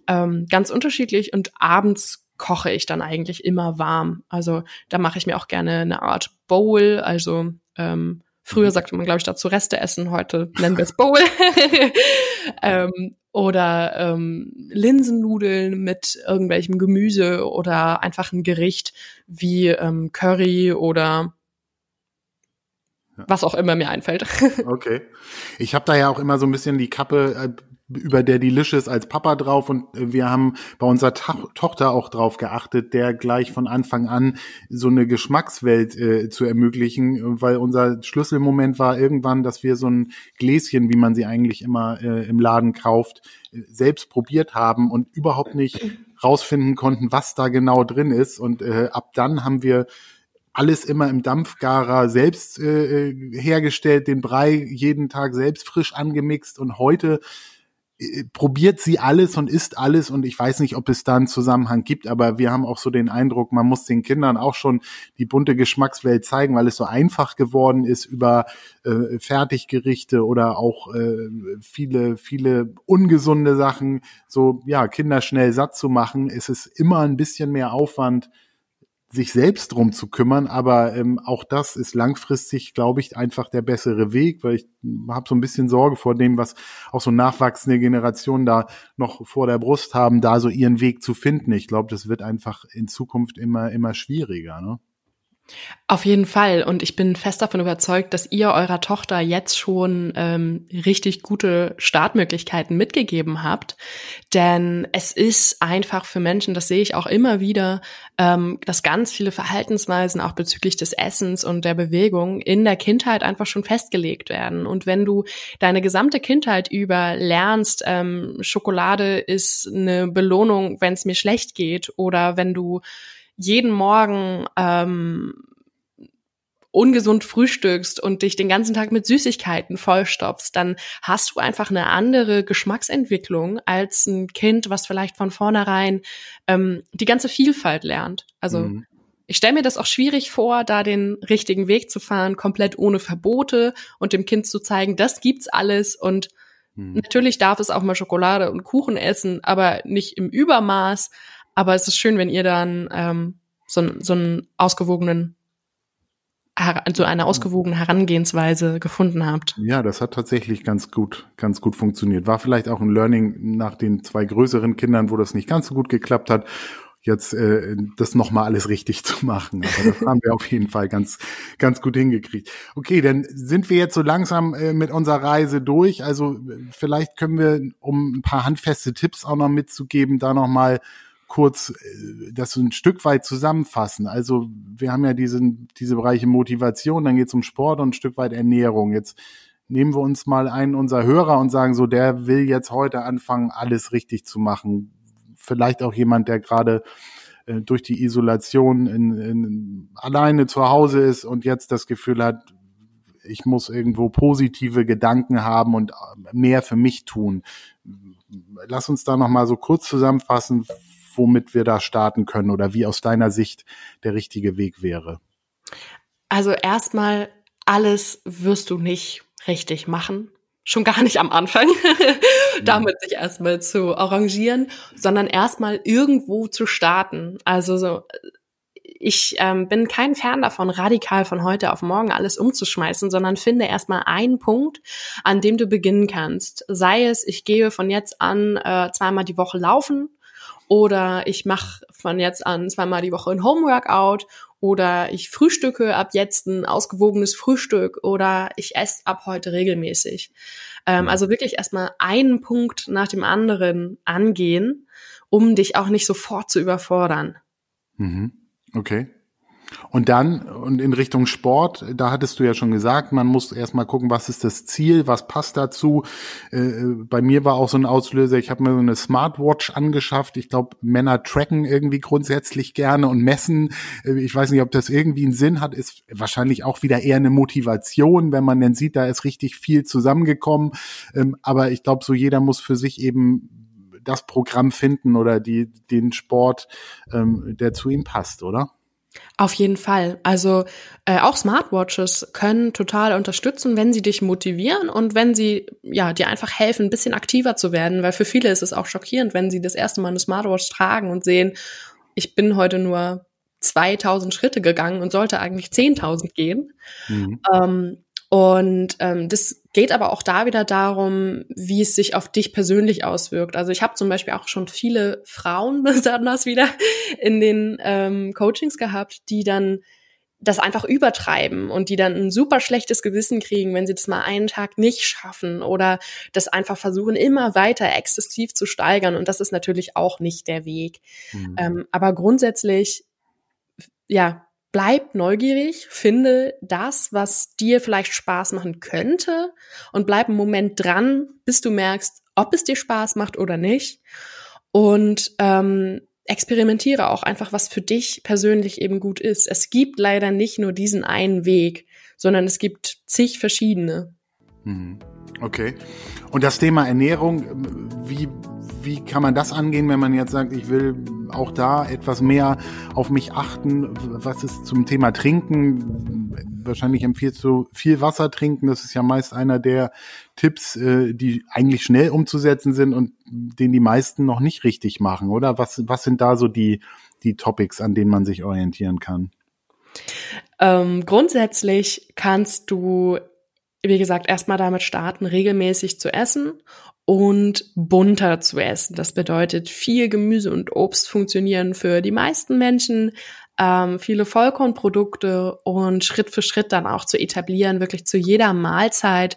Speaker 2: ähm, ganz unterschiedlich und abends koche ich dann eigentlich immer warm. Also da mache ich mir auch gerne eine Art Bowl, also ähm, Früher sagte man, glaube ich, dazu Reste essen, heute nennen wir es Bowl. ähm, oder ähm, Linsennudeln mit irgendwelchem Gemüse oder einfach ein Gericht wie ähm, Curry oder was auch immer mir einfällt.
Speaker 1: Okay. Ich habe da ja auch immer so ein bisschen die Kappe äh, über der Delicious als Papa drauf. Und äh, wir haben bei unserer Ta Tochter auch drauf geachtet, der gleich von Anfang an so eine Geschmackswelt äh, zu ermöglichen, weil unser Schlüsselmoment war irgendwann, dass wir so ein Gläschen, wie man sie eigentlich immer äh, im Laden kauft, äh, selbst probiert haben und überhaupt nicht rausfinden konnten, was da genau drin ist. Und äh, ab dann haben wir alles immer im Dampfgarer selbst äh, äh hergestellt, den Brei jeden Tag selbst frisch angemixt. Und heute probiert sie alles und isst alles und ich weiß nicht, ob es da einen Zusammenhang gibt, aber wir haben auch so den Eindruck, man muss den Kindern auch schon die bunte Geschmackswelt zeigen, weil es so einfach geworden ist über äh, Fertiggerichte oder auch äh, viele, viele ungesunde Sachen, so ja, Kinder schnell satt zu machen, ist es immer ein bisschen mehr Aufwand, sich selbst drum zu kümmern, aber ähm, auch das ist langfristig, glaube ich, einfach der bessere Weg, weil ich habe so ein bisschen Sorge vor dem, was auch so nachwachsende Generationen da noch vor der Brust haben, da so ihren Weg zu finden. Ich glaube, das wird einfach in Zukunft immer immer schwieriger. Ne?
Speaker 2: Auf jeden Fall. Und ich bin fest davon überzeugt, dass ihr eurer Tochter jetzt schon ähm, richtig gute Startmöglichkeiten mitgegeben habt. Denn es ist einfach für Menschen, das sehe ich auch immer wieder, ähm, dass ganz viele Verhaltensweisen auch bezüglich des Essens und der Bewegung in der Kindheit einfach schon festgelegt werden. Und wenn du deine gesamte Kindheit über lernst, ähm, Schokolade ist eine Belohnung, wenn es mir schlecht geht, oder wenn du jeden Morgen ähm, ungesund frühstückst und dich den ganzen Tag mit Süßigkeiten vollstopfst, dann hast du einfach eine andere Geschmacksentwicklung als ein Kind, was vielleicht von vornherein ähm, die ganze Vielfalt lernt. Also mhm. ich stelle mir das auch schwierig vor, da den richtigen Weg zu fahren, komplett ohne Verbote und dem Kind zu zeigen, das gibt's alles und mhm. natürlich darf es auch mal Schokolade und Kuchen essen, aber nicht im Übermaß. Aber es ist schön, wenn ihr dann ähm, so, so einen ausgewogenen so eine ausgewogene Herangehensweise gefunden habt.
Speaker 1: Ja, das hat tatsächlich ganz gut, ganz gut funktioniert. War vielleicht auch ein Learning nach den zwei größeren Kindern, wo das nicht ganz so gut geklappt hat, jetzt äh, das nochmal alles richtig zu machen. Aber das haben wir auf jeden Fall ganz, ganz gut hingekriegt. Okay, dann sind wir jetzt so langsam äh, mit unserer Reise durch. Also vielleicht können wir, um ein paar handfeste Tipps auch noch mitzugeben, da nochmal kurz äh, das ein Stück weit zusammenfassen. Also wir haben ja diesen, diese Bereiche Motivation, dann geht es um Sport und ein Stück weit Ernährung. Jetzt nehmen wir uns mal einen unserer Hörer und sagen so, der will jetzt heute anfangen, alles richtig zu machen. Vielleicht auch jemand, der gerade äh, durch die Isolation in, in, alleine zu Hause ist und jetzt das Gefühl hat, ich muss irgendwo positive Gedanken haben und mehr für mich tun. Lass uns da noch mal so kurz zusammenfassen, womit wir da starten können oder wie aus deiner Sicht der richtige Weg wäre?
Speaker 2: Also erstmal, alles wirst du nicht richtig machen. Schon gar nicht am Anfang, damit sich erstmal zu arrangieren, sondern erstmal irgendwo zu starten. Also so, ich ähm, bin kein Fan davon, radikal von heute auf morgen alles umzuschmeißen, sondern finde erstmal einen Punkt, an dem du beginnen kannst. Sei es, ich gehe von jetzt an äh, zweimal die Woche laufen oder ich mache von jetzt an zweimal die Woche ein Homeworkout oder ich frühstücke ab jetzt ein ausgewogenes Frühstück oder ich esse ab heute regelmäßig. Ähm, also wirklich erstmal einen Punkt nach dem anderen angehen, um dich auch nicht sofort zu überfordern.
Speaker 1: Mhm. Okay. Und dann, und in Richtung Sport, da hattest du ja schon gesagt, man muss erstmal gucken, was ist das Ziel, was passt dazu. Äh, bei mir war auch so ein Auslöser, ich habe mir so eine Smartwatch angeschafft. Ich glaube, Männer tracken irgendwie grundsätzlich gerne und messen. Äh, ich weiß nicht, ob das irgendwie einen Sinn hat, ist wahrscheinlich auch wieder eher eine Motivation, wenn man dann sieht, da ist richtig viel zusammengekommen. Ähm, aber ich glaube, so jeder muss für sich eben das Programm finden oder die, den Sport, ähm, der zu ihm passt, oder?
Speaker 2: Auf jeden Fall. Also äh, auch Smartwatches können total unterstützen, wenn sie dich motivieren und wenn sie ja dir einfach helfen, ein bisschen aktiver zu werden, weil für viele ist es auch schockierend, wenn sie das erste Mal eine Smartwatch tragen und sehen, ich bin heute nur 2000 Schritte gegangen und sollte eigentlich 10.000 gehen. Mhm. Ähm, und ähm, das geht aber auch da wieder darum, wie es sich auf dich persönlich auswirkt. Also ich habe zum Beispiel auch schon viele Frauen besonders wieder in den ähm, Coachings gehabt, die dann das einfach übertreiben und die dann ein super schlechtes Gewissen kriegen, wenn sie das mal einen Tag nicht schaffen oder das einfach versuchen, immer weiter exzessiv zu steigern. Und das ist natürlich auch nicht der Weg. Mhm. Ähm, aber grundsätzlich, ja, bleib neugierig, finde das, was dir vielleicht Spaß machen könnte und bleib einen Moment dran, bis du merkst, ob es dir Spaß macht oder nicht. Und ähm, experimentiere auch einfach, was für dich persönlich eben gut ist. Es gibt leider nicht nur diesen einen Weg, sondern es gibt zig verschiedene.
Speaker 1: Mhm. Okay. Und das Thema Ernährung, wie, wie kann man das angehen, wenn man jetzt sagt, ich will auch da etwas mehr auf mich achten? Was ist zum Thema Trinken? Wahrscheinlich empfiehlst du viel Wasser trinken. Das ist ja meist einer der Tipps, äh, die eigentlich schnell umzusetzen sind und den die meisten noch nicht richtig machen, oder? Was, was sind da so die, die Topics, an denen man sich orientieren kann?
Speaker 2: Ähm, grundsätzlich kannst du wie gesagt, erstmal damit starten, regelmäßig zu essen und bunter zu essen. Das bedeutet, viel Gemüse und Obst funktionieren für die meisten Menschen, ähm, viele Vollkornprodukte und Schritt für Schritt dann auch zu etablieren, wirklich zu jeder Mahlzeit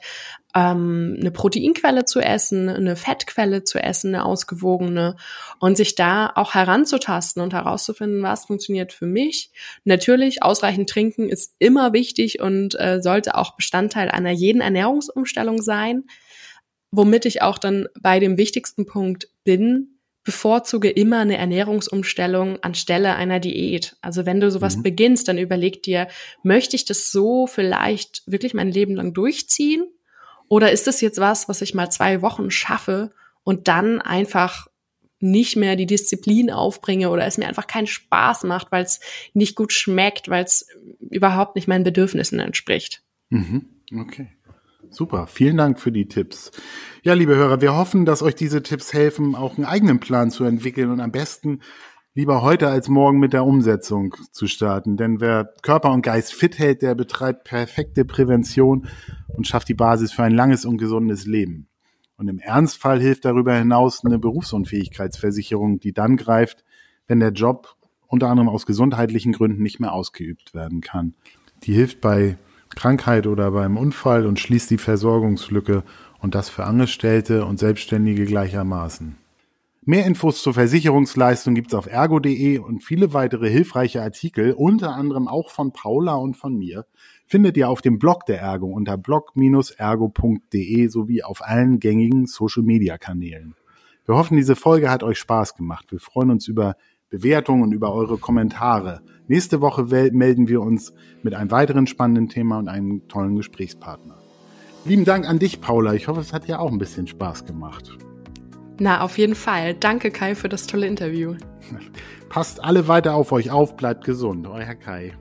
Speaker 2: ähm, eine Proteinquelle zu essen, eine Fettquelle zu essen, eine ausgewogene und sich da auch heranzutasten und herauszufinden, was funktioniert für mich. Natürlich, ausreichend trinken ist immer wichtig und äh, sollte auch Bestandteil einer jeden Ernährungsumstellung sein, womit ich auch dann bei dem wichtigsten Punkt bin, bevorzuge immer eine Ernährungsumstellung anstelle einer Diät. Also wenn du sowas mhm. beginnst, dann überleg dir, möchte ich das so vielleicht wirklich mein Leben lang durchziehen? Oder ist das jetzt was, was ich mal zwei Wochen schaffe und dann einfach nicht mehr die Disziplin aufbringe oder es mir einfach keinen Spaß macht, weil es nicht gut schmeckt, weil es überhaupt nicht meinen Bedürfnissen entspricht.
Speaker 1: Mhm. Okay. Super, vielen Dank für die Tipps. Ja, liebe Hörer, wir hoffen, dass euch diese Tipps helfen, auch einen eigenen Plan zu entwickeln und am besten lieber heute als morgen mit der Umsetzung zu starten. Denn wer Körper und Geist fit hält, der betreibt perfekte Prävention und schafft die Basis für ein langes und gesundes Leben. Und im Ernstfall hilft darüber hinaus eine Berufsunfähigkeitsversicherung, die dann greift, wenn der Job unter anderem aus gesundheitlichen Gründen nicht mehr ausgeübt werden kann. Die hilft bei Krankheit oder beim Unfall und schließt die Versorgungslücke und das für Angestellte und Selbstständige gleichermaßen. Mehr Infos zur Versicherungsleistung gibt's auf ergo.de und viele weitere hilfreiche Artikel, unter anderem auch von Paula und von mir, findet ihr auf dem Blog der Ergo unter blog-ergo.de sowie auf allen gängigen Social-Media-Kanälen. Wir hoffen, diese Folge hat euch Spaß gemacht. Wir freuen uns über Bewertungen und über eure Kommentare. Nächste Woche melden wir uns mit einem weiteren spannenden Thema und einem tollen Gesprächspartner. Lieben Dank an dich, Paula. Ich hoffe, es hat dir auch ein bisschen Spaß gemacht.
Speaker 2: Na, auf jeden Fall. Danke, Kai, für das tolle Interview.
Speaker 1: Passt alle weiter auf euch auf, bleibt gesund. Euer Kai.